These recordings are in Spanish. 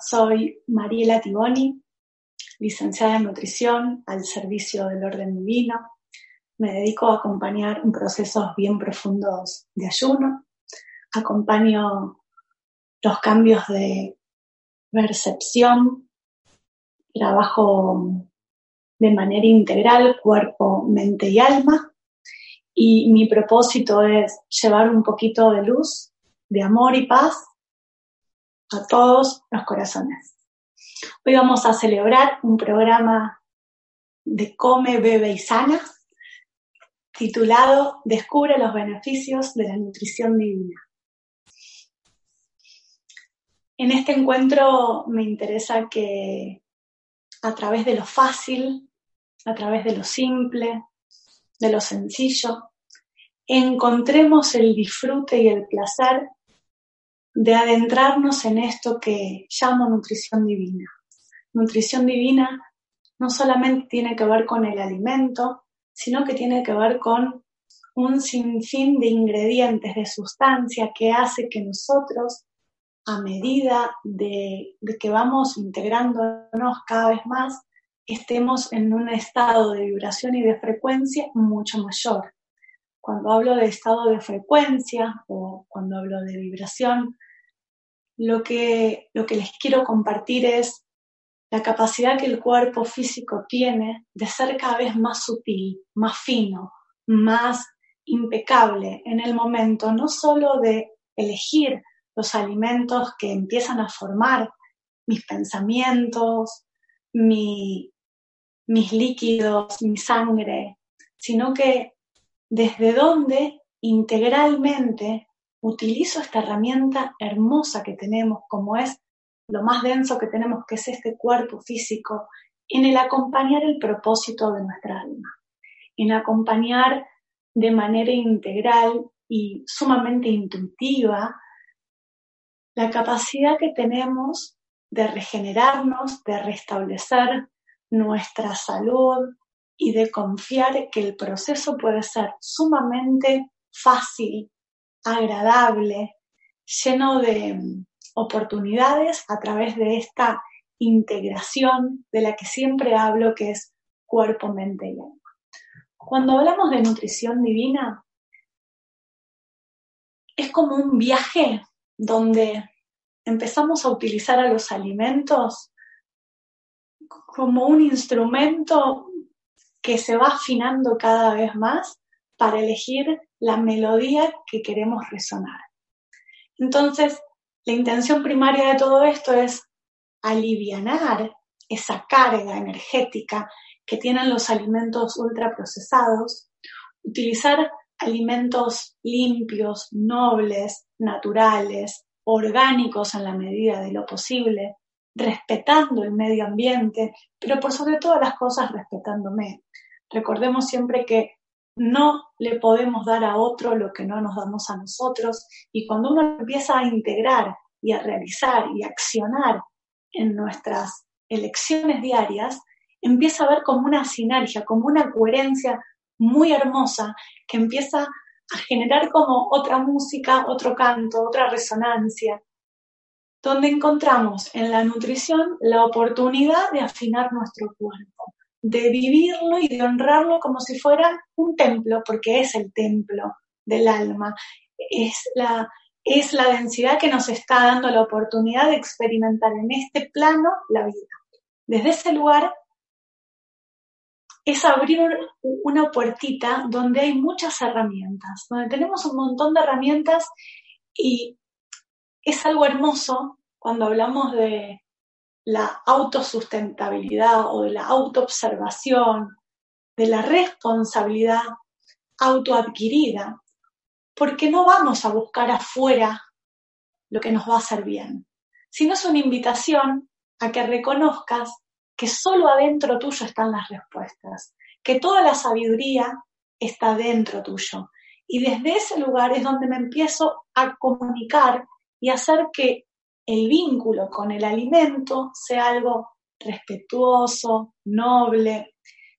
Soy Mariela Tiboni, licenciada en nutrición al servicio del orden divino. Me dedico a acompañar procesos bien profundos de ayuno. Acompaño los cambios de percepción. Trabajo de manera integral cuerpo, mente y alma. Y mi propósito es llevar un poquito de luz, de amor y paz a todos los corazones. Hoy vamos a celebrar un programa de Come, Bebe y Sana titulado Descubre los beneficios de la nutrición divina. En este encuentro me interesa que a través de lo fácil, a través de lo simple, de lo sencillo, encontremos el disfrute y el placer de adentrarnos en esto que llamo nutrición divina. Nutrición divina no solamente tiene que ver con el alimento, sino que tiene que ver con un sinfín de ingredientes, de sustancia que hace que nosotros, a medida de, que vamos integrándonos cada vez más, estemos en un estado de vibración y de frecuencia mucho mayor. Cuando hablo de estado de frecuencia o cuando hablo de vibración, lo que, lo que les quiero compartir es la capacidad que el cuerpo físico tiene de ser cada vez más sutil, más fino, más impecable en el momento, no solo de elegir los alimentos que empiezan a formar mis pensamientos, mi, mis líquidos, mi sangre, sino que desde donde integralmente utilizo esta herramienta hermosa que tenemos, como es lo más denso que tenemos, que es este cuerpo físico, en el acompañar el propósito de nuestra alma, en acompañar de manera integral y sumamente intuitiva la capacidad que tenemos de regenerarnos, de restablecer nuestra salud y de confiar que el proceso puede ser sumamente fácil, agradable, lleno de mm, oportunidades a través de esta integración de la que siempre hablo, que es cuerpo, mente y alma. Cuando hablamos de nutrición divina, es como un viaje donde empezamos a utilizar a los alimentos como un instrumento que se va afinando cada vez más para elegir la melodía que queremos resonar. Entonces, la intención primaria de todo esto es alivianar esa carga energética que tienen los alimentos ultraprocesados, utilizar alimentos limpios, nobles, naturales, orgánicos en la medida de lo posible, respetando el medio ambiente, pero por sobre todas las cosas respetándome. Recordemos siempre que no le podemos dar a otro lo que no nos damos a nosotros. Y cuando uno empieza a integrar y a realizar y accionar en nuestras elecciones diarias, empieza a ver como una sinergia, como una coherencia muy hermosa que empieza a generar como otra música, otro canto, otra resonancia, donde encontramos en la nutrición la oportunidad de afinar nuestro cuerpo, de vivirlo y de honrarlo como si fuera un templo, porque es el templo del alma, es la, es la densidad que nos está dando la oportunidad de experimentar en este plano la vida. Desde ese lugar es abrir una puertita donde hay muchas herramientas, donde tenemos un montón de herramientas y es algo hermoso cuando hablamos de la autosustentabilidad o de la autoobservación, de la responsabilidad autoadquirida, porque no vamos a buscar afuera lo que nos va a hacer bien, sino es una invitación a que reconozcas que solo adentro tuyo están las respuestas, que toda la sabiduría está dentro tuyo. Y desde ese lugar es donde me empiezo a comunicar y hacer que el vínculo con el alimento sea algo respetuoso, noble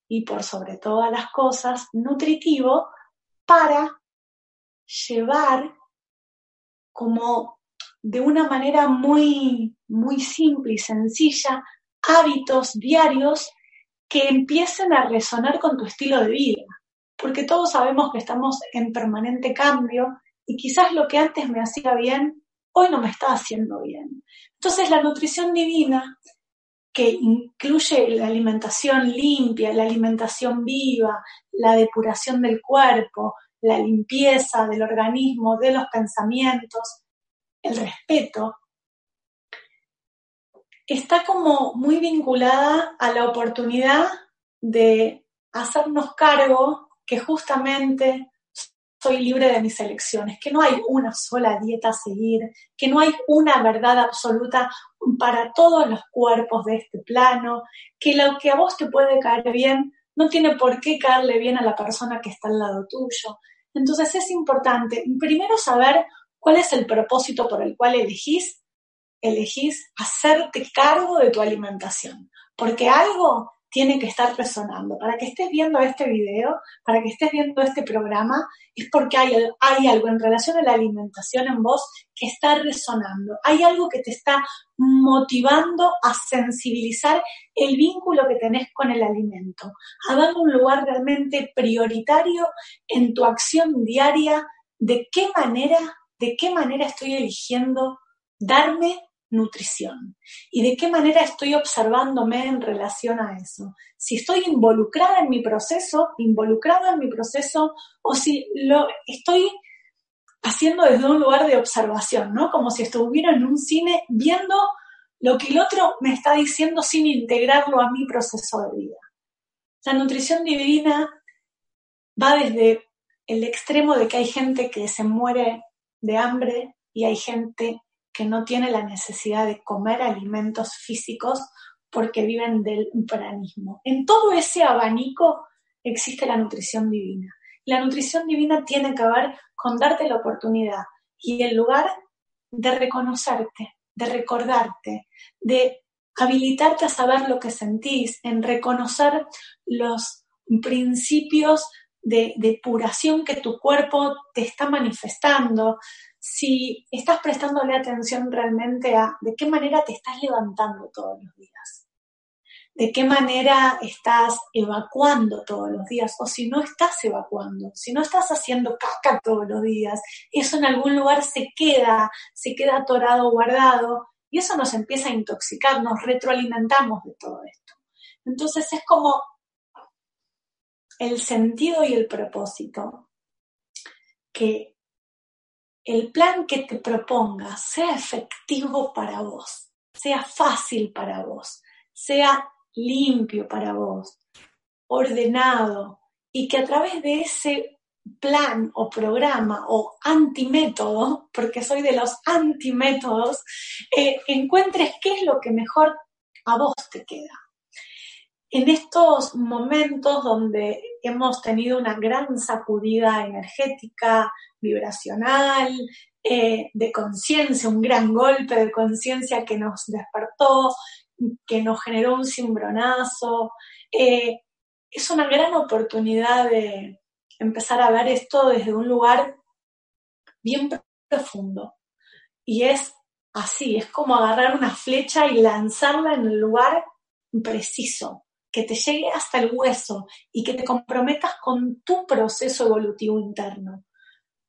y por sobre todas las cosas nutritivo para llevar como de una manera muy, muy simple y sencilla hábitos diarios que empiecen a resonar con tu estilo de vida, porque todos sabemos que estamos en permanente cambio y quizás lo que antes me hacía bien, hoy no me está haciendo bien. Entonces la nutrición divina, que incluye la alimentación limpia, la alimentación viva, la depuración del cuerpo, la limpieza del organismo, de los pensamientos, el respeto, está como muy vinculada a la oportunidad de hacernos cargo que justamente soy libre de mis elecciones, que no hay una sola dieta a seguir, que no hay una verdad absoluta para todos los cuerpos de este plano, que lo que a vos te puede caer bien no tiene por qué caerle bien a la persona que está al lado tuyo. Entonces es importante primero saber cuál es el propósito por el cual elegís elegís hacerte cargo de tu alimentación, porque algo tiene que estar resonando. Para que estés viendo este video, para que estés viendo este programa, es porque hay, algo en relación a la alimentación en vos que está resonando. Hay algo que te está motivando a sensibilizar el vínculo que tenés con el alimento, a darle un lugar realmente prioritario en tu acción diaria de qué manera, de qué manera estoy eligiendo darme nutrición y de qué manera estoy observándome en relación a eso. Si estoy involucrada en mi proceso, involucrada en mi proceso, o si lo estoy haciendo desde un lugar de observación, ¿no? Como si estuviera en un cine viendo lo que el otro me está diciendo sin integrarlo a mi proceso de vida. La nutrición divina va desde el extremo de que hay gente que se muere de hambre y hay gente que no tiene la necesidad de comer alimentos físicos porque viven del pranismo. En todo ese abanico existe la nutrición divina. La nutrición divina tiene que ver con darte la oportunidad y el lugar de reconocerte, de recordarte, de habilitarte a saber lo que sentís, en reconocer los principios de depuración que tu cuerpo te está manifestando, si estás prestándole atención realmente a de qué manera te estás levantando todos los días, de qué manera estás evacuando todos los días, o si no estás evacuando, si no estás haciendo caca todos los días, eso en algún lugar se queda, se queda atorado, guardado, y eso nos empieza a intoxicar, nos retroalimentamos de todo esto. Entonces es como el sentido y el propósito que el plan que te propongas sea efectivo para vos, sea fácil para vos, sea limpio para vos, ordenado y que a través de ese plan o programa o antimétodo, porque soy de los antimétodos, eh, encuentres qué es lo que mejor a vos te queda. En estos momentos donde hemos tenido una gran sacudida energética, vibracional, eh, de conciencia, un gran golpe de conciencia que nos despertó, que nos generó un cimbronazo. Eh, es una gran oportunidad de empezar a ver esto desde un lugar bien profundo. Y es así, es como agarrar una flecha y lanzarla en el lugar preciso, que te llegue hasta el hueso y que te comprometas con tu proceso evolutivo interno.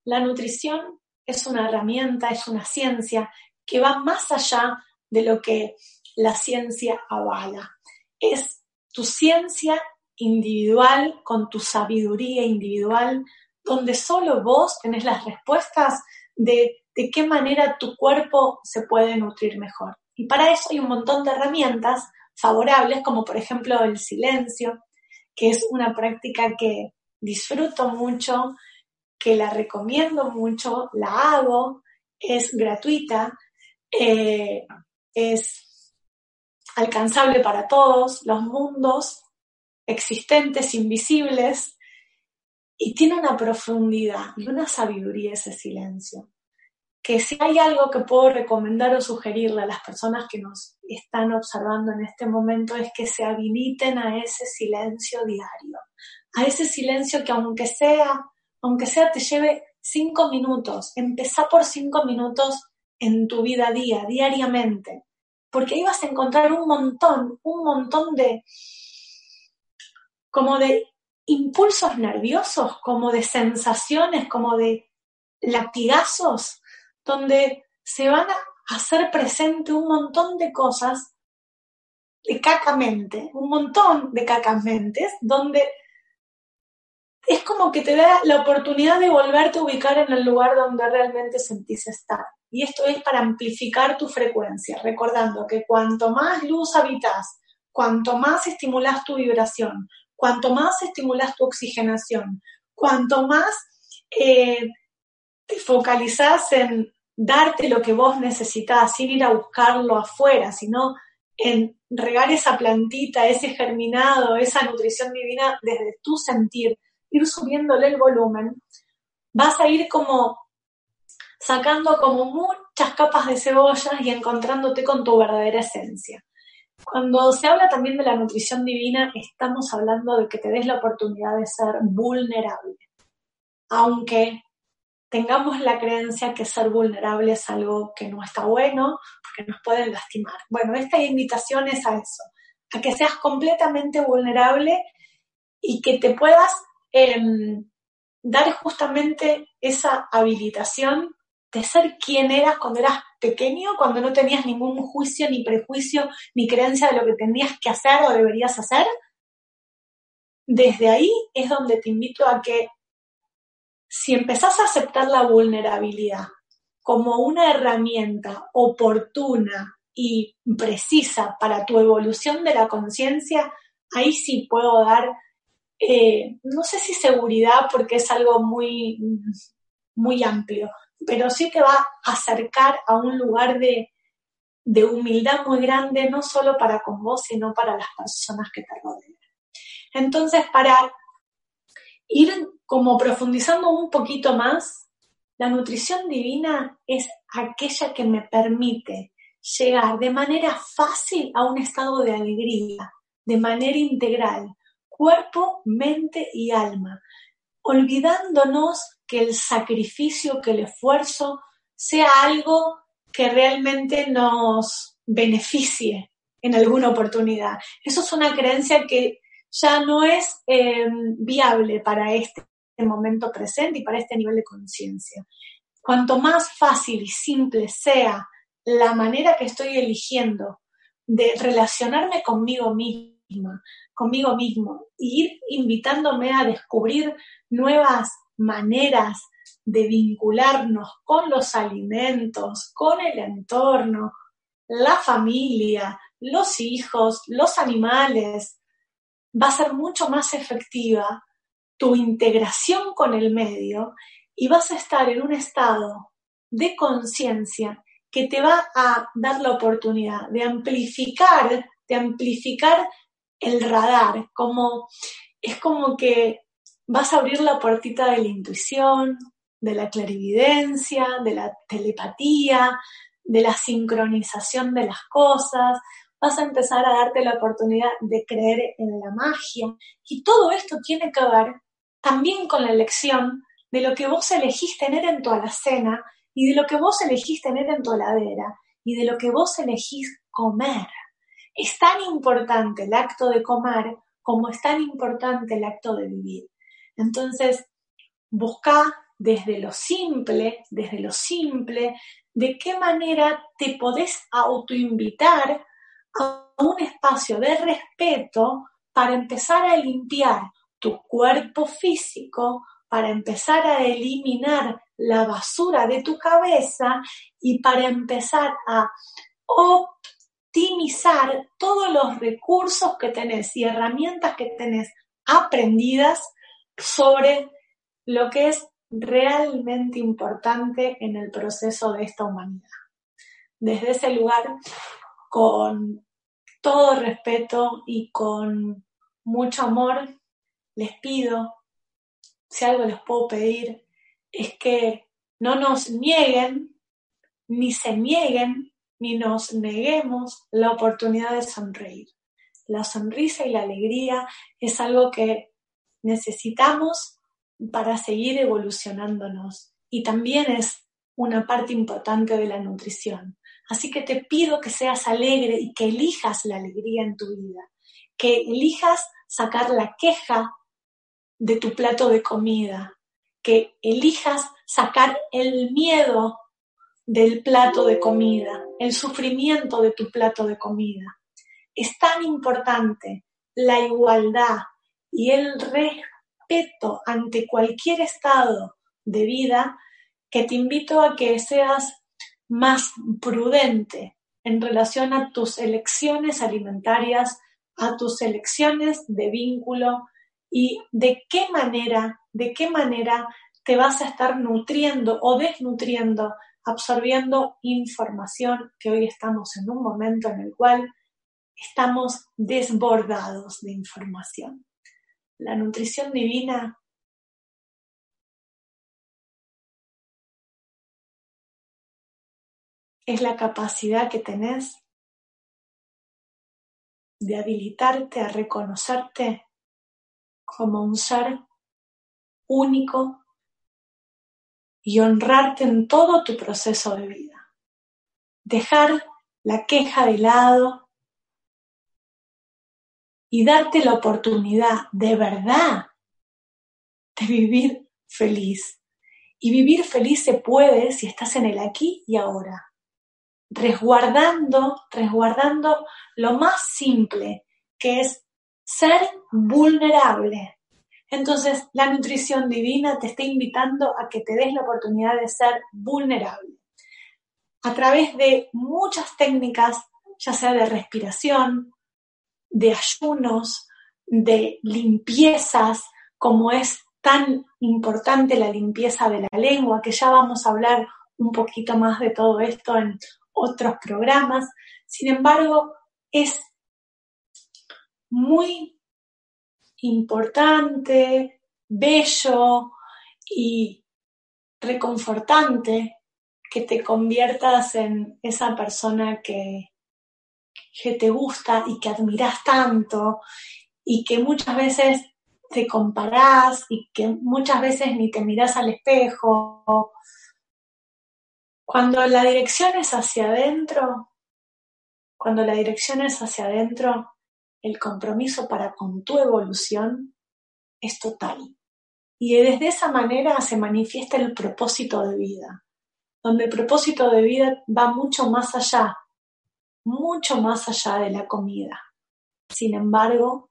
La nutrición es una herramienta, es una ciencia que va más allá de lo que la ciencia avala. Es tu ciencia individual, con tu sabiduría individual, donde solo vos tenés las respuestas de, de qué manera tu cuerpo se puede nutrir mejor. Y para eso hay un montón de herramientas favorables, como por ejemplo el silencio, que es una práctica que disfruto mucho, que la recomiendo mucho, la hago, es gratuita, eh, es alcanzable para todos los mundos existentes, invisibles, y tiene una profundidad y una sabiduría ese silencio. Que si hay algo que puedo recomendar o sugerirle a las personas que nos están observando en este momento es que se habiliten a ese silencio diario, a ese silencio que aunque sea, aunque sea te lleve cinco minutos, empezá por cinco minutos en tu vida día, diariamente, porque ahí vas a encontrar un montón, un montón de, como de impulsos nerviosos, como de sensaciones, como de latigazos, donde se van a hacer presente un montón de cosas de cacamente, un montón de cacamentes, donde es como que te da la oportunidad de volverte a ubicar en el lugar donde realmente sentís estar. Y esto es para amplificar tu frecuencia, recordando que cuanto más luz habitas, cuanto más estimulas tu vibración, cuanto más estimulas tu oxigenación, cuanto más eh, te focalizas en darte lo que vos necesitas, sin ir a buscarlo afuera, sino en regar esa plantita, ese germinado, esa nutrición divina desde tu sentir, ir subiéndole el volumen, vas a ir como sacando como muchas capas de cebollas y encontrándote con tu verdadera esencia. Cuando se habla también de la nutrición divina, estamos hablando de que te des la oportunidad de ser vulnerable. Aunque tengamos la creencia que ser vulnerable es algo que no está bueno, porque nos pueden lastimar. Bueno, esta invitación es a eso, a que seas completamente vulnerable y que te puedas Em, dar justamente esa habilitación de ser quien eras cuando eras pequeño, cuando no tenías ningún juicio, ni prejuicio, ni creencia de lo que tenías que hacer o deberías hacer. Desde ahí es donde te invito a que si empezás a aceptar la vulnerabilidad como una herramienta oportuna y precisa para tu evolución de la conciencia, ahí sí puedo dar eh, no sé si seguridad porque es algo muy, muy amplio, pero sí te va a acercar a un lugar de, de humildad muy grande, no solo para con vos, sino para las personas que te rodean. Entonces, para ir como profundizando un poquito más, la nutrición divina es aquella que me permite llegar de manera fácil a un estado de alegría, de manera integral, cuerpo, mente y alma, olvidándonos que el sacrificio, que el esfuerzo sea algo que realmente nos beneficie en alguna oportunidad. Eso es una creencia que ya no es em, viable para este momento presente y para este nivel de conciencia. Cuanto más fácil y simple sea la manera que estoy eligiendo de relacionarme conmigo conmigo mismo ir invitándome a descubrir nuevas maneras de vincularnos con los alimentos, con el entorno, la familia, los hijos, los animales, va a ser mucho más efectiva tu integración con el medio y vas a estar en un estado de conciencia que te va a dar la oportunidad de amplificar, de amplificar el radar, como es como que vas a abrir la puertita de la intuición, de la clarividencia, de la telepatía, de la sincronización de las cosas, vas a empezar a darte la oportunidad de creer en la magia. Y todo esto tiene que ver también con la elección de lo que vos elegís tener en tu alacena y de lo que vos elegís tener en tu heladera y de lo que vos elegís comer. Es tan importante el acto de comer como es tan importante el acto de vivir. Entonces, busca desde lo simple, desde lo simple, de qué manera te podés autoinvitar a un espacio de respeto para empezar a limpiar tu cuerpo físico, para empezar a eliminar la basura de tu cabeza y para empezar a optimizar todos los recursos que tenés y herramientas que tenés aprendidas sobre lo que es realmente importante en el proceso de esta humanidad. Desde ese lugar, con todo respeto y con mucho amor, les pido, si algo les puedo pedir, es que no nos nieguen, ni se nieguen, ni nos neguemos la oportunidad de sonreír. La sonrisa y la alegría es algo que necesitamos para seguir evolucionándonos y también es una parte importante de la nutrición. Así que te pido que seas alegre y que elijas la alegría en tu vida, que elijas sacar la queja de tu plato de comida, que elijas sacar el miedo del plato de comida, el sufrimiento de tu plato de comida. Es tan importante la igualdad y el respeto ante cualquier estado de vida que te invito a que seas más prudente en relación a tus elecciones alimentarias, a tus elecciones de vínculo y de qué manera, de qué manera te vas a estar nutriendo o desnutriendo, absorbiendo información que hoy estamos en un momento en el cual estamos desbordados de información. La nutrición divina es la capacidad que tenés de habilitarte a reconocerte como un ser único y honrarte en todo tu proceso de vida. Dejar la queja de lado y darte la oportunidad de verdad de vivir feliz. Y vivir feliz se puede si estás en el aquí y ahora, resguardando, resguardando lo más simple, que es ser vulnerable. Entonces, la nutrición divina te está invitando a que te des la oportunidad de ser vulnerable. A través de muchas técnicas, ya sea de respiración, de ayunos, de limpiezas, como es tan importante la limpieza de la lengua, que ya vamos a hablar un poquito más de todo esto en otros programas. Sin embargo, es muy importante, bello y reconfortante que te conviertas en esa persona que, que te gusta y que admiras tanto y que muchas veces te comparás y que muchas veces ni te miras al espejo. Cuando la dirección es hacia adentro, cuando la dirección es hacia adentro, el compromiso para con tu evolución es total. Y desde esa manera se manifiesta el propósito de vida, donde el propósito de vida va mucho más allá, mucho más allá de la comida. Sin embargo,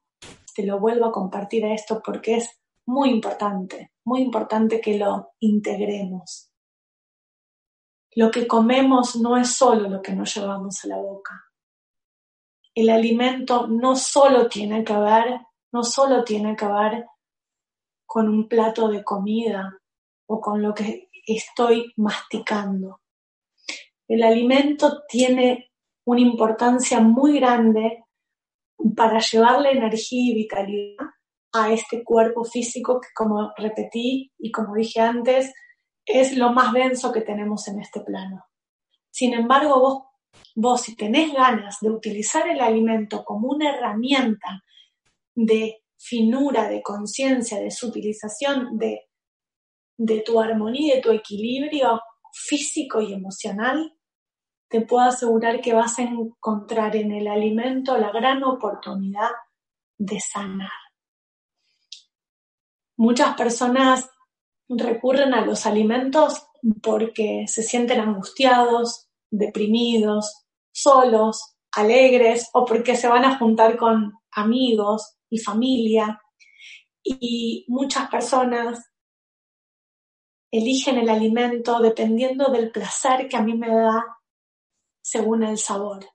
te lo vuelvo a compartir a esto porque es muy importante, muy importante que lo integremos. Lo que comemos no es solo lo que nos llevamos a la boca, el alimento no solo tiene que ver, no solo tiene que ver con un plato de comida o con lo que estoy masticando. El alimento tiene una importancia muy grande para llevarle energía y vitalidad a este cuerpo físico que, como repetí y como dije antes, es lo más denso que tenemos en este plano. Sin embargo, vos vos si tenés ganas de utilizar el alimento como una herramienta de finura, de conciencia, de su utilización de, de tu armonía, de tu equilibrio físico y emocional, te puedo asegurar que vas a encontrar en el alimento la gran oportunidad de sanar. Muchas personas recurren a los alimentos porque se sienten angustiados, deprimidos, solos, alegres o porque se van a juntar con amigos y familia. Y muchas personas eligen el alimento dependiendo del placer que a mí me da según el sabor.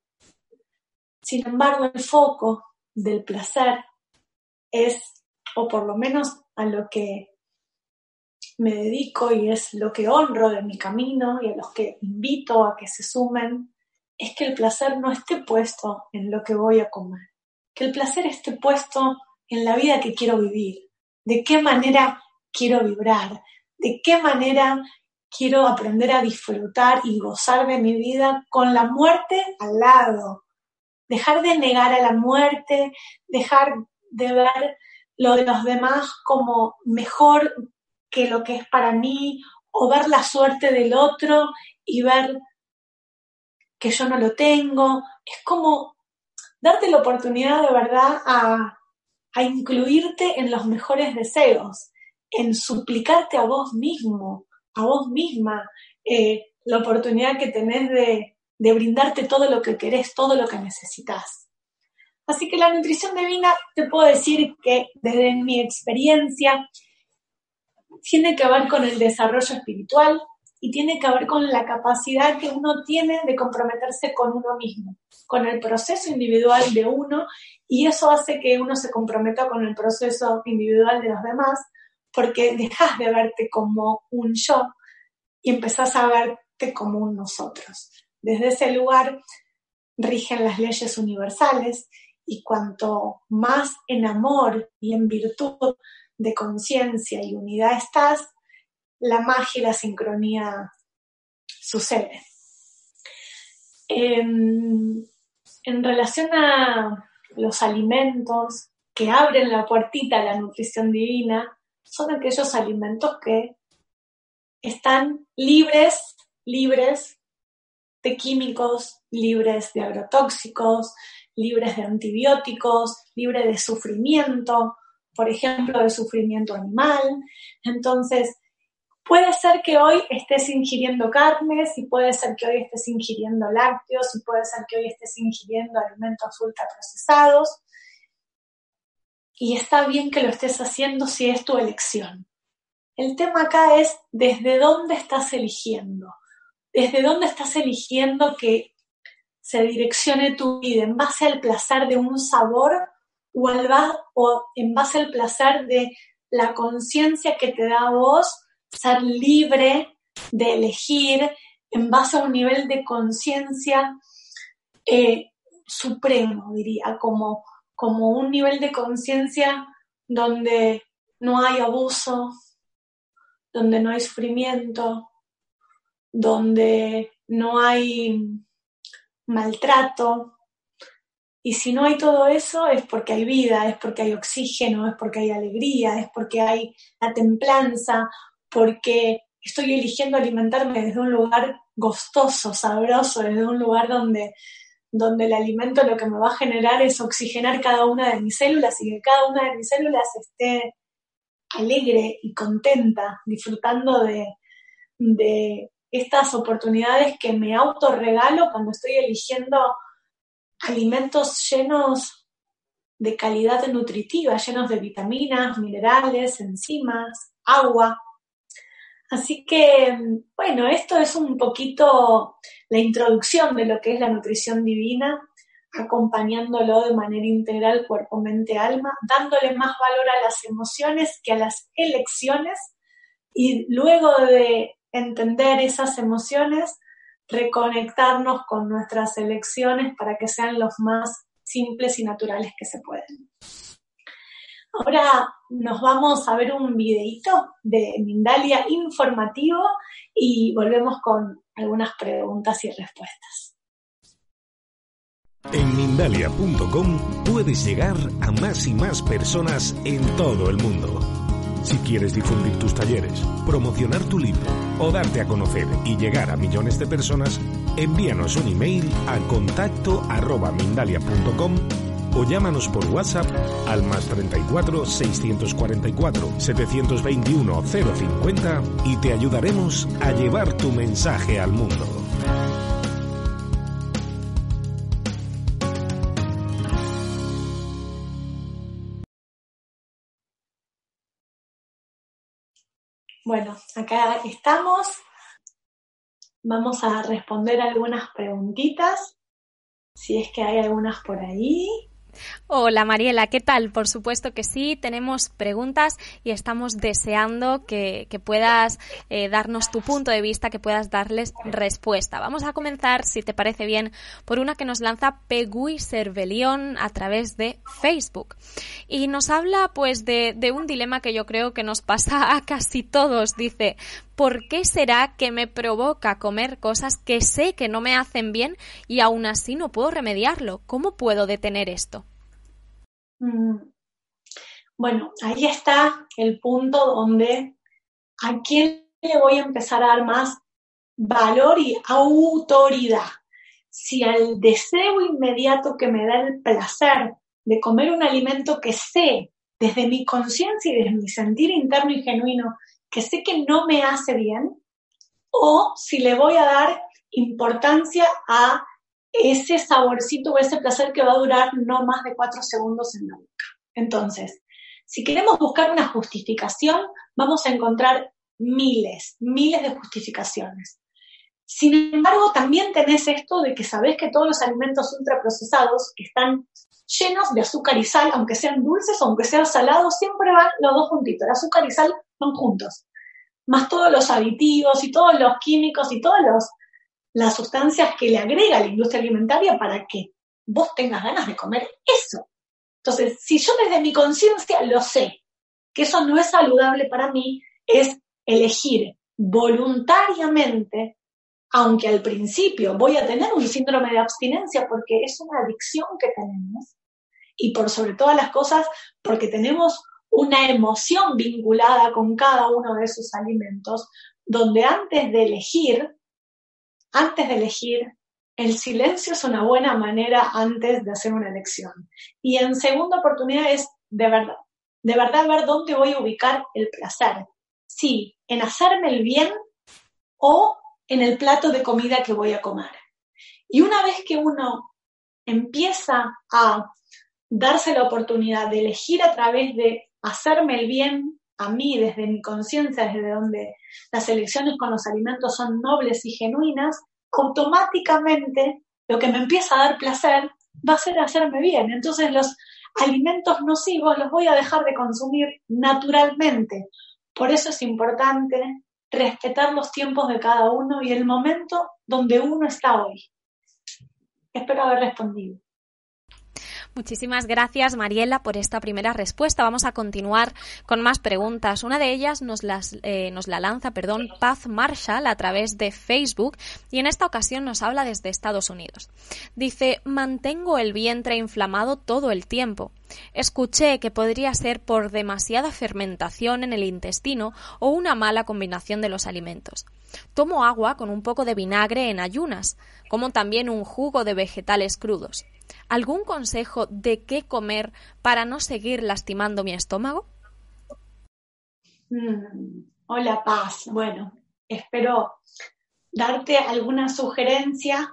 Sin embargo, el foco del placer es, o por lo menos a lo que me dedico y es lo que honro de mi camino y a los que invito a que se sumen, es que el placer no esté puesto en lo que voy a comer, que el placer esté puesto en la vida que quiero vivir, de qué manera quiero vibrar, de qué manera quiero aprender a disfrutar y gozar de mi vida con la muerte al lado. Dejar de negar a la muerte, dejar de ver lo de los demás como mejor que lo que es para mí, o ver la suerte del otro y ver que yo no lo tengo. Es como darte la oportunidad de verdad a, a incluirte en los mejores deseos, en suplicarte a vos mismo, a vos misma, eh, la oportunidad que tenés de, de brindarte todo lo que querés, todo lo que necesitas. Así que la nutrición divina, te puedo decir que desde mi experiencia, tiene que ver con el desarrollo espiritual y tiene que ver con la capacidad que uno tiene de comprometerse con uno mismo, con el proceso individual de uno y eso hace que uno se comprometa con el proceso individual de los demás porque dejas de verte como un yo y empezás a verte como un nosotros. Desde ese lugar rigen las leyes universales y cuanto más en amor y en virtud de conciencia y unidad estás, la magia y la sincronía suceden. En, en relación a los alimentos que abren la puertita a la nutrición divina, son aquellos alimentos que están libres, libres de químicos, libres de agrotóxicos, libres de antibióticos, libres de sufrimiento, por ejemplo, de sufrimiento animal. Entonces, puede ser que hoy estés ingiriendo carnes y puede ser que hoy estés ingiriendo lácteos y puede ser que hoy estés ingiriendo alimentos ultraprocesados. Y está bien que lo estés haciendo si es tu elección. El tema acá es desde dónde estás eligiendo. Desde dónde estás eligiendo que se direccione tu vida en base al placer de un sabor o, al o en base al placer de la conciencia que te da a vos ser libre de elegir en base a un nivel de conciencia eh, supremo, diría, como, como un nivel de conciencia donde no hay abuso, donde no hay sufrimiento, donde no hay maltrato. Y si no hay todo eso es porque hay vida, es porque hay oxígeno, es porque hay alegría, es porque hay la templanza, porque estoy eligiendo alimentarme desde un lugar gustoso, sabroso, desde un lugar donde, donde el alimento lo que me va a generar es oxigenar cada una de mis células y que cada una de mis células esté alegre y contenta, disfrutando de, de estas oportunidades que me autorregalo cuando estoy eligiendo alimentos llenos de calidad nutritiva, llenos de vitaminas, minerales, enzimas, agua. Así que, bueno, esto es un poquito la introducción de lo que es la nutrición divina, acompañándolo de manera integral cuerpo, mente, alma, dándole más valor a las emociones que a las elecciones y luego de entender esas emociones, reconectarnos con nuestras elecciones para que sean los más simples y naturales que se pueden. Ahora nos vamos a ver un videito de Mindalia informativo y volvemos con algunas preguntas y respuestas. En Mindalia.com puedes llegar a más y más personas en todo el mundo. Si quieres difundir tus talleres, promocionar tu libro o darte a conocer y llegar a millones de personas, envíanos un email a contacto arroba mindalia.com o llámanos por WhatsApp al más 34 644 721 050 y te ayudaremos a llevar tu mensaje al mundo. Bueno, acá estamos. Vamos a responder algunas preguntitas, si es que hay algunas por ahí. Hola Mariela, ¿qué tal? Por supuesto que sí, tenemos preguntas y estamos deseando que, puedas eh, darnos tu punto de vista, que puedas darles respuesta. Vamos a comenzar, si te parece bien, por una que nos lanza Pegui Cervelión a través de Facebook. Y nos habla pues de, de un dilema que yo creo que nos pasa a casi todos. Dice, ¿por qué será que me provoca comer cosas que sé que no me hacen bien y aún así no puedo remediarlo? ¿Cómo puedo detener esto? Mm. Bueno, ahí está el punto donde a quién le voy a empezar a dar más valor y autoridad. Si al deseo inmediato que me da el placer de comer un alimento que sé desde mi conciencia y desde mi sentir interno y genuino que sé que no me hace bien, o si le voy a dar importancia a ese saborcito o ese placer que va a durar no más de cuatro segundos en la boca. Entonces, si queremos buscar una justificación, vamos a encontrar miles, miles de justificaciones. Sin embargo, también tenés esto de que sabés que todos los alimentos ultraprocesados que están llenos de azúcar y sal, aunque sean dulces aunque sean salados, siempre van los dos juntitos. El azúcar y sal juntos. Más todos los aditivos y todos los químicos y todas las sustancias que le agrega la industria alimentaria para que vos tengas ganas de comer eso. Entonces, si yo desde mi conciencia lo sé, que eso no es saludable para mí, es elegir voluntariamente, aunque al principio voy a tener un síndrome de abstinencia porque es una adicción que tenemos, y por sobre todas las cosas, porque tenemos una emoción vinculada con cada uno de esos alimentos, donde antes de elegir, antes de elegir, el silencio es una buena manera antes de hacer una elección. Y en segunda oportunidad es de verdad, de verdad ver dónde voy a ubicar el placer. Sí, en hacerme el bien o en el plato de comida que voy a comer. Y una vez que uno empieza a darse la oportunidad de elegir a través de hacerme el bien a mí desde mi conciencia, desde donde las elecciones con los alimentos son nobles y genuinas, automáticamente lo que me empieza a dar placer va a ser hacerme bien. Entonces los alimentos nocivos los voy a dejar de consumir naturalmente. Por eso es importante respetar los tiempos de cada uno y el momento donde uno está hoy. Espero haber respondido. Muchísimas gracias, Mariela, por esta primera respuesta. Vamos a continuar con más preguntas. Una de ellas nos, eh, nos la lanza, perdón, Paz Marshall a través de Facebook y en esta ocasión nos habla desde Estados Unidos. Dice, mantengo el vientre inflamado todo el tiempo. Escuché que podría ser por demasiada fermentación en el intestino o una mala combinación de los alimentos. Tomo agua con un poco de vinagre en ayunas, como también un jugo de vegetales crudos. ¿Algún consejo de qué comer para no seguir lastimando mi estómago? Mm, hola Paz, bueno, espero darte alguna sugerencia.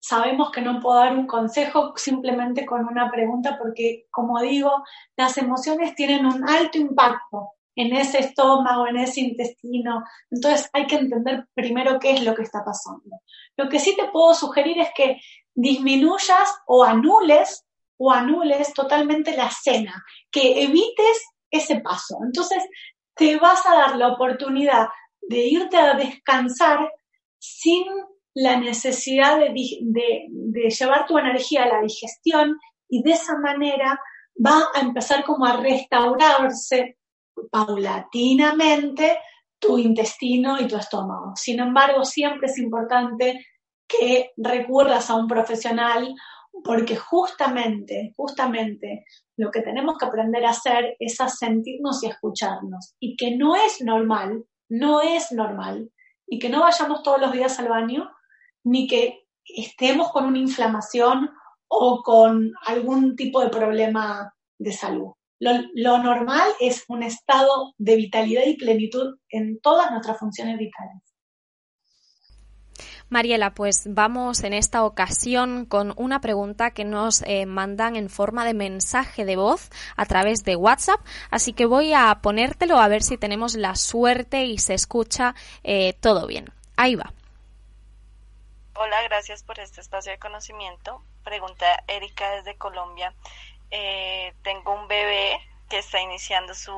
Sabemos que no puedo dar un consejo simplemente con una pregunta porque, como digo, las emociones tienen un alto impacto en ese estómago, en ese intestino. Entonces hay que entender primero qué es lo que está pasando. Lo que sí te puedo sugerir es que disminuyas o anules o anules totalmente la cena, que evites ese paso. Entonces, te vas a dar la oportunidad de irte a descansar sin la necesidad de, de, llevar tu energía a la digestión y de esa manera va a empezar como a restaurarse paulatinamente tu intestino y tu estómago. Sin embargo, siempre es importante que recurras a un profesional porque justamente, justamente lo que tenemos que aprender a hacer es a sentirnos y escucharnos y que no es normal, no es normal, y que no vayamos todos los días al baño, ni que estemos con una inflamación o con algún tipo de problema de salud. Lo, normal es un estado de vitalidad y plenitud en todas nuestras funciones vitales. Mariela, pues vamos en esta ocasión con una pregunta que nos eh, mandan en forma de mensaje de voz a través de WhatsApp, así que voy a ponértelo a ver si tenemos la suerte y se escucha eh, todo bien. Ahí va. Hola, gracias por este espacio de conocimiento. Pregunta Erika desde Colombia. Eh, tengo un bebé que está iniciando su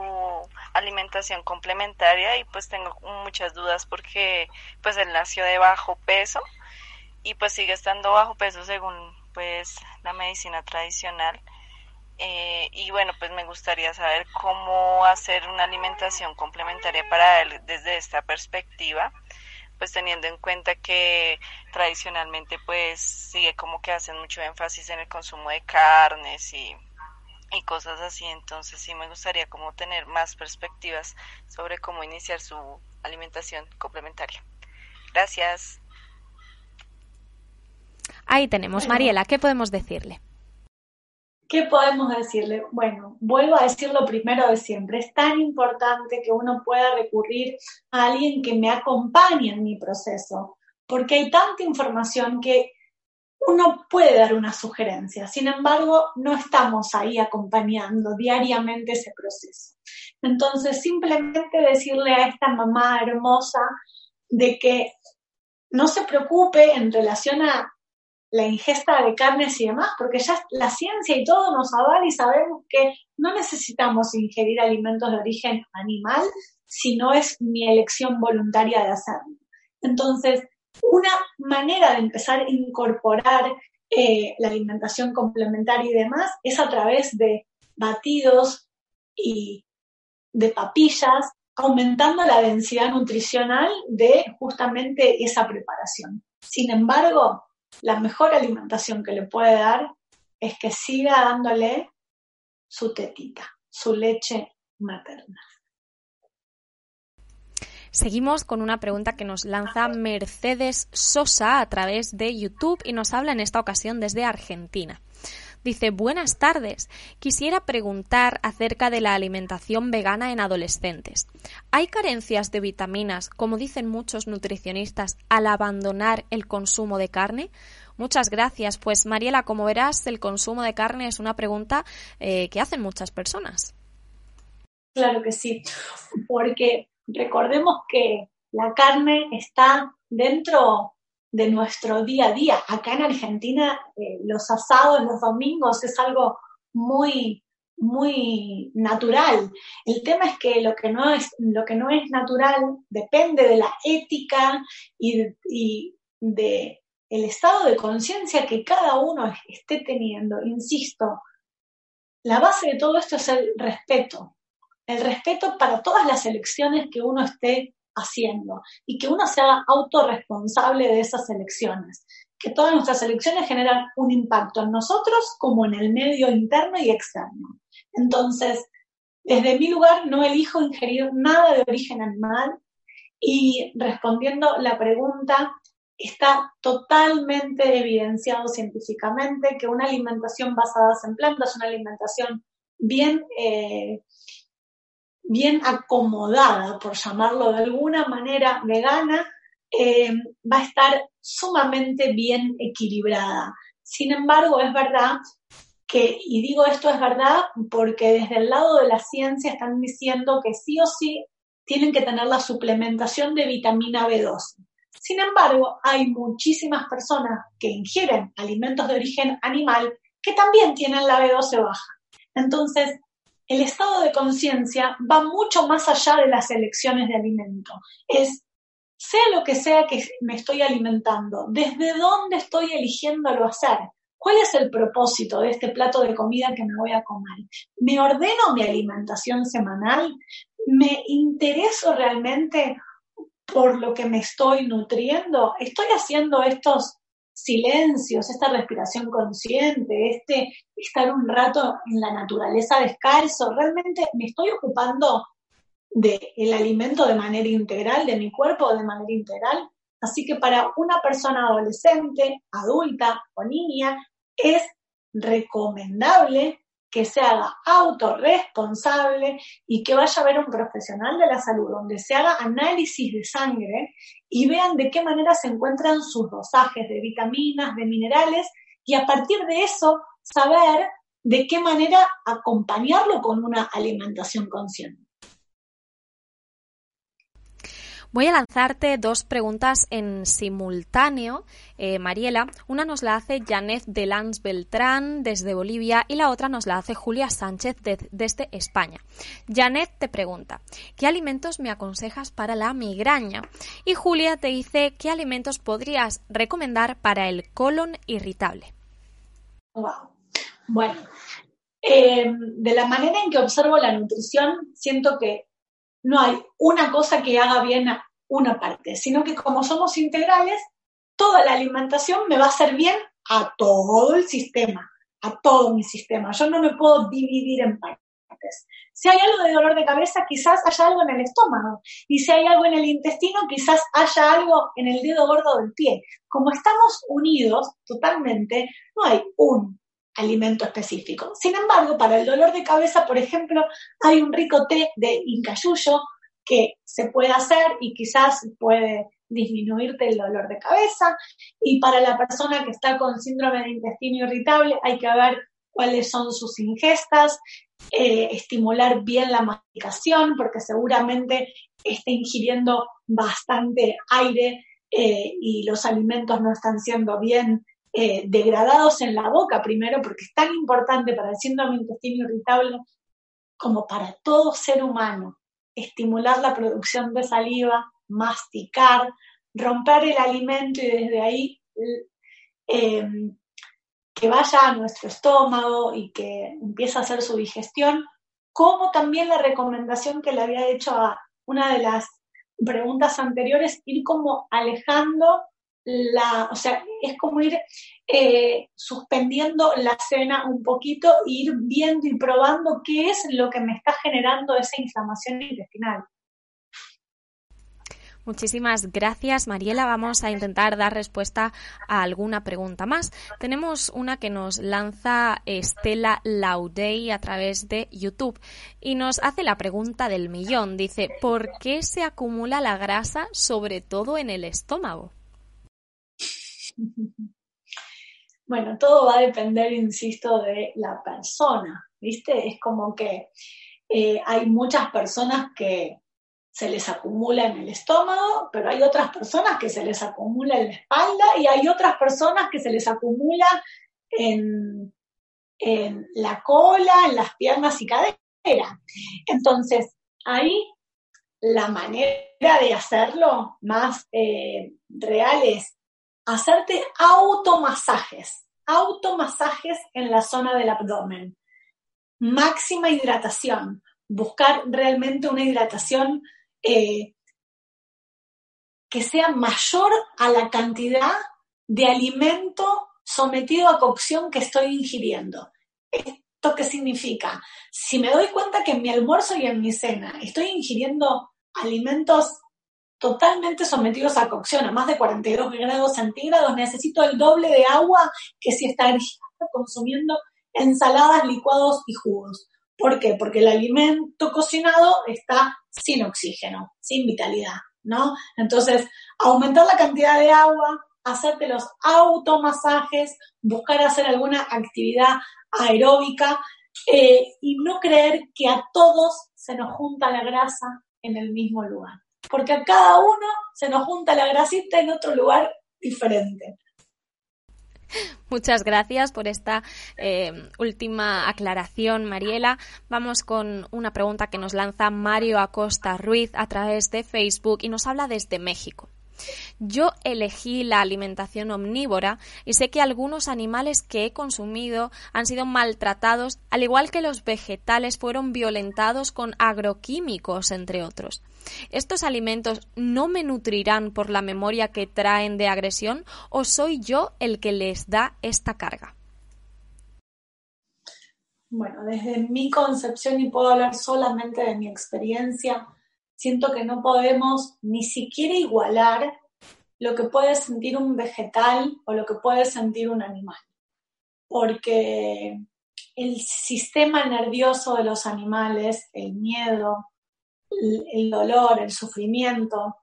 alimentación complementaria y pues tengo muchas dudas porque pues él nació de bajo peso y pues sigue estando bajo peso según pues la medicina tradicional. Eh, y bueno pues me gustaría saber cómo hacer una alimentación complementaria para él desde esta perspectiva pues teniendo en cuenta que tradicionalmente pues sigue como que hacen mucho énfasis en el consumo de carnes y, y cosas así, entonces sí me gustaría como tener más perspectivas sobre cómo iniciar su alimentación complementaria. Gracias. Ahí tenemos, Mariela, ¿qué podemos decirle? ¿Qué podemos decirle? Bueno, vuelvo a decir lo primero de siempre. Es tan importante que uno pueda recurrir a alguien que me acompañe en mi proceso, porque hay tanta información que uno puede dar una sugerencia. Sin embargo, no estamos ahí acompañando diariamente ese proceso. Entonces, simplemente decirle a esta mamá hermosa de que no se preocupe en relación a la ingesta de carnes y demás, porque ya la ciencia y todo nos avala y sabemos que no necesitamos ingerir alimentos de origen animal si no es mi elección voluntaria de hacerlo. Entonces, una manera de empezar a incorporar eh, la alimentación complementaria y demás es a través de batidos y de papillas, aumentando la densidad nutricional de justamente esa preparación. Sin embargo, la mejor alimentación que le puede dar es que siga dándole su tetita, su leche materna. Seguimos con una pregunta que nos lanza Mercedes Sosa a través de YouTube y nos habla en esta ocasión desde Argentina. Dice, buenas tardes. Quisiera preguntar acerca de la alimentación vegana en adolescentes. ¿Hay carencias de vitaminas, como dicen muchos nutricionistas, al abandonar el consumo de carne? Muchas gracias. Pues Mariela, como verás, el consumo de carne es una pregunta eh, que hacen muchas personas. Claro que sí, porque recordemos que la carne está dentro de nuestro día a día. Acá en Argentina eh, los asados los domingos es algo muy muy natural. El tema es que lo que no es, lo que no es natural depende de la ética y, y de el estado de conciencia que cada uno esté teniendo. Insisto, la base de todo esto es el respeto. El respeto para todas las elecciones que uno esté haciendo y que uno sea autorresponsable de esas elecciones. Que todas nuestras elecciones generan un impacto en nosotros como en el medio interno y externo. Entonces, desde mi lugar no elijo ingerir nada de origen animal y respondiendo la pregunta, está totalmente evidenciado científicamente que una alimentación basada en plantas, una alimentación bien, eh, bien acomodada, por llamarlo de alguna manera, vegana, eh, va a estar sumamente bien equilibrada. Sin embargo, es verdad que, y digo esto es verdad porque desde el lado de la ciencia están diciendo que sí o sí tienen que tener la suplementación de vitamina B12. Sin embargo, hay muchísimas personas que ingieren alimentos de origen animal que también tienen la B12 baja. Entonces, el estado de conciencia va mucho más allá de las elecciones de alimento. Es, sea lo que sea que me estoy alimentando, desde dónde estoy eligiéndolo hacer, cuál es el propósito de este plato de comida que me voy a comer. ¿Me ordeno mi alimentación semanal? ¿Me intereso realmente por lo que me estoy nutriendo, estoy haciendo estos silencios, esta respiración consciente, este estar un rato en la naturaleza descalzo, realmente me estoy ocupando del el alimento de manera integral, de mi cuerpo de manera integral. Así que para una persona adolescente, adulta o niña, es recomendable que se haga autorresponsable y que vaya a ver un profesional de la salud donde se haga análisis de sangre y vean de qué manera se encuentran sus dosajes de vitaminas, de minerales y a partir de eso saber de qué manera acompañarlo con una alimentación consciente. Voy a lanzarte dos preguntas en simultáneo, eh, Mariela. Una nos la hace Janet Delans Beltrán desde Bolivia y la otra nos la hace Julia Sánchez desde España. Janet te pregunta, ¿qué alimentos me aconsejas para la migraña? Y Julia te dice, ¿qué alimentos podrías recomendar para el colon irritable? Wow. Bueno, eh, de la manera en que observo la nutrición, siento que no hay una cosa que haga bien a una parte, sino que como somos integrales, toda la alimentación me va a hacer bien a todo el sistema, a todo mi sistema. Yo no me puedo dividir en partes. Si hay algo de dolor de cabeza, quizás haya algo en el estómago. Y si hay algo en el intestino, quizás haya algo en el dedo gordo del pie. Como estamos unidos totalmente, no hay un alimento específico. Sin embargo, para el dolor de cabeza, por ejemplo, hay un rico té de incayuyo que se puede hacer y quizás puede disminuirte el dolor de cabeza. Y para la persona que está con síndrome de intestino irritable, hay que ver cuáles son sus ingestas, eh, estimular bien la masticación, porque seguramente está ingiriendo bastante aire eh, y los alimentos no están siendo bien eh, degradados en la boca primero, porque es tan importante para el síndrome intestino irritable como para todo ser humano, estimular la producción de saliva, masticar, romper el alimento y desde ahí eh, que vaya a nuestro estómago y que empiece a hacer su digestión, como también la recomendación que le había hecho a una de las preguntas anteriores, ir como alejando la, o sea, es como ir eh, suspendiendo la cena un poquito e ir viendo y probando qué es lo que me está generando esa inflamación intestinal. Muchísimas gracias, Mariela. Vamos a intentar dar respuesta a alguna pregunta más. Tenemos una que nos lanza Estela Laudey a través de YouTube y nos hace la pregunta del millón. Dice, ¿por qué se acumula la grasa sobre todo en el estómago? Bueno, todo va a depender, insisto, de la persona, ¿viste? Es como que eh, hay muchas personas que se les acumula en el estómago, pero hay otras personas que se les acumula en la espalda y hay otras personas que se les acumula en, en la cola, en las piernas y cadera. Entonces, ahí la manera de hacerlo más eh, real es hacerte automasajes, automasajes en la zona del abdomen. Máxima hidratación, buscar realmente una hidratación eh, que sea mayor a la cantidad de alimento sometido a cocción que estoy ingiriendo. ¿Esto qué significa? Si me doy cuenta que en mi almuerzo y en mi cena estoy ingiriendo alimentos totalmente sometidos a cocción a más de 42 grados centígrados, necesito el doble de agua que si estaría consumiendo ensaladas, licuados y jugos. ¿Por qué? Porque el alimento cocinado está sin oxígeno, sin vitalidad, ¿no? Entonces, aumentar la cantidad de agua, hacerte los automasajes, buscar hacer alguna actividad aeróbica eh, y no creer que a todos se nos junta la grasa en el mismo lugar porque a cada uno se nos junta la grasita en otro lugar diferente. Muchas gracias por esta eh, última aclaración, Mariela. Vamos con una pregunta que nos lanza Mario Acosta Ruiz a través de Facebook y nos habla desde México. Yo elegí la alimentación omnívora y sé que algunos animales que he consumido han sido maltratados, al igual que los vegetales fueron violentados con agroquímicos, entre otros. ¿Estos alimentos no me nutrirán por la memoria que traen de agresión o soy yo el que les da esta carga? Bueno, desde mi concepción y puedo hablar solamente de mi experiencia, siento que no podemos ni siquiera igualar lo que puede sentir un vegetal o lo que puede sentir un animal. Porque el sistema nervioso de los animales, el miedo, el, dolor, el sufrimiento,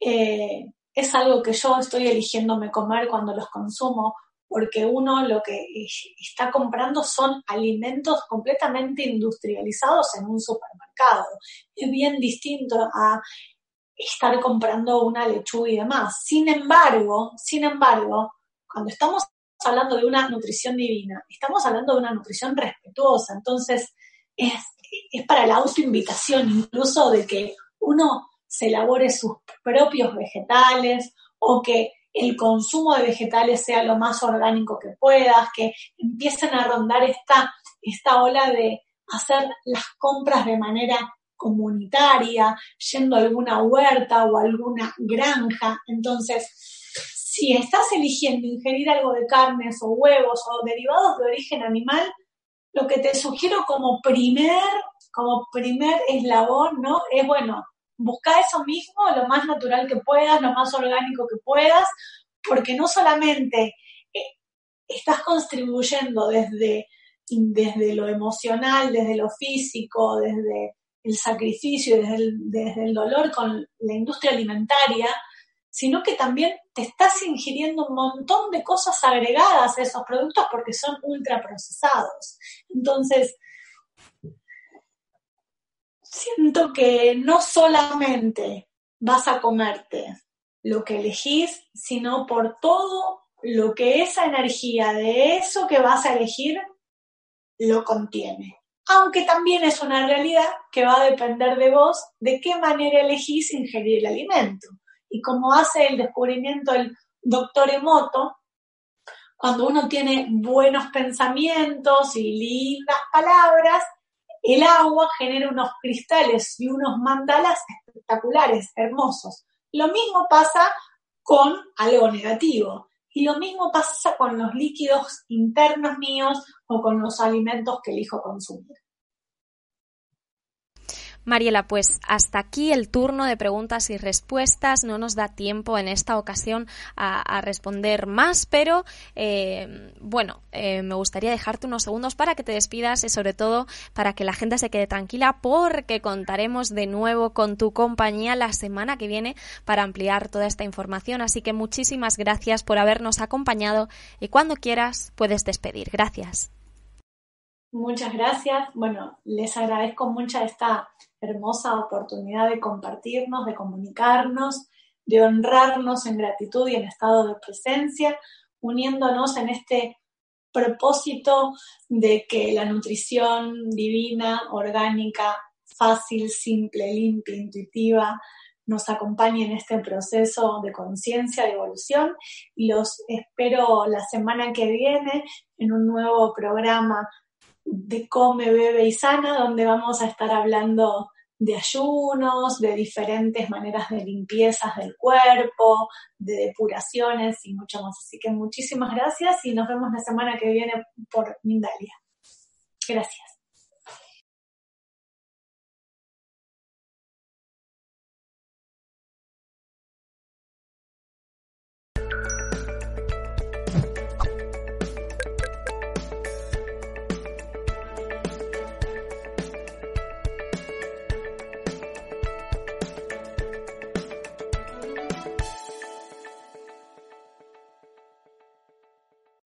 eh, es algo que yo estoy eligiéndome comer cuando los consumo, porque uno lo que está comprando son alimentos completamente industrializados en un supermercado. Es bien distinto a estar comprando una lechuga y demás. Sin embargo, sin embargo, cuando estamos hablando de una nutrición divina, estamos hablando de una nutrición respetuosa, entonces es, es para la autoinvitación incluso de que uno se elabore sus propios vegetales o que el consumo de vegetales sea lo más orgánico que puedas, que empiecen a rondar esta, esta ola de hacer las compras de manera comunitaria, yendo a alguna huerta o alguna granja. Entonces, si estás eligiendo ingerir algo de carnes o huevos o derivados de origen animal, lo que te sugiero como primer, como primer eslabón, ¿no? Es bueno, busca eso mismo, lo más natural que puedas, lo más orgánico que puedas, porque no solamente eh, estás contribuyendo desde, desde lo emocional, desde lo físico, desde el sacrificio, desde el, desde el dolor con la industria alimentaria, sino que también te estás ingiriendo un montón de cosas agregadas a esos productos porque son ultraprocesados. Entonces, siento que no solamente vas a comerte lo que elegís, sino por todo lo que esa energía de eso que vas a elegir lo contiene. Aunque también es una realidad que va a depender de vos de qué manera elegís ingerir el alimento. Y como hace el descubrimiento el doctor Emoto, cuando uno tiene buenos pensamientos y lindas palabras, el agua genera unos cristales y unos mandalas espectaculares, hermosos. Lo mismo pasa con algo negativo. Y lo mismo pasa con los líquidos internos míos o con los alimentos que elijo consumir. Mariela, pues hasta aquí el turno de preguntas y respuestas. No nos da tiempo en esta ocasión a, responder más, pero eh, bueno, eh, me gustaría dejarte unos segundos para que te despidas y sobre todo para que la gente se quede tranquila porque contaremos de nuevo con tu compañía la semana que viene para ampliar toda esta información. Así que muchísimas gracias por habernos acompañado y cuando quieras puedes despedir. Gracias. Muchas gracias. Bueno, les agradezco mucho esta hermosa oportunidad de compartirnos, de comunicarnos, de honrarnos en gratitud y en estado de presencia, uniéndonos en este propósito de que la nutrición divina, orgánica, fácil, simple, limpia, intuitiva, nos acompañe en este proceso de conciencia, de evolución y los espero la semana que viene en un nuevo programa de Come, Bebe y Sana, donde vamos a estar hablando de ayunos, de diferentes maneras de limpiezas del cuerpo, de depuraciones y mucho más. Así que muchísimas gracias y nos vemos la semana que viene por Mindalia. Gracias.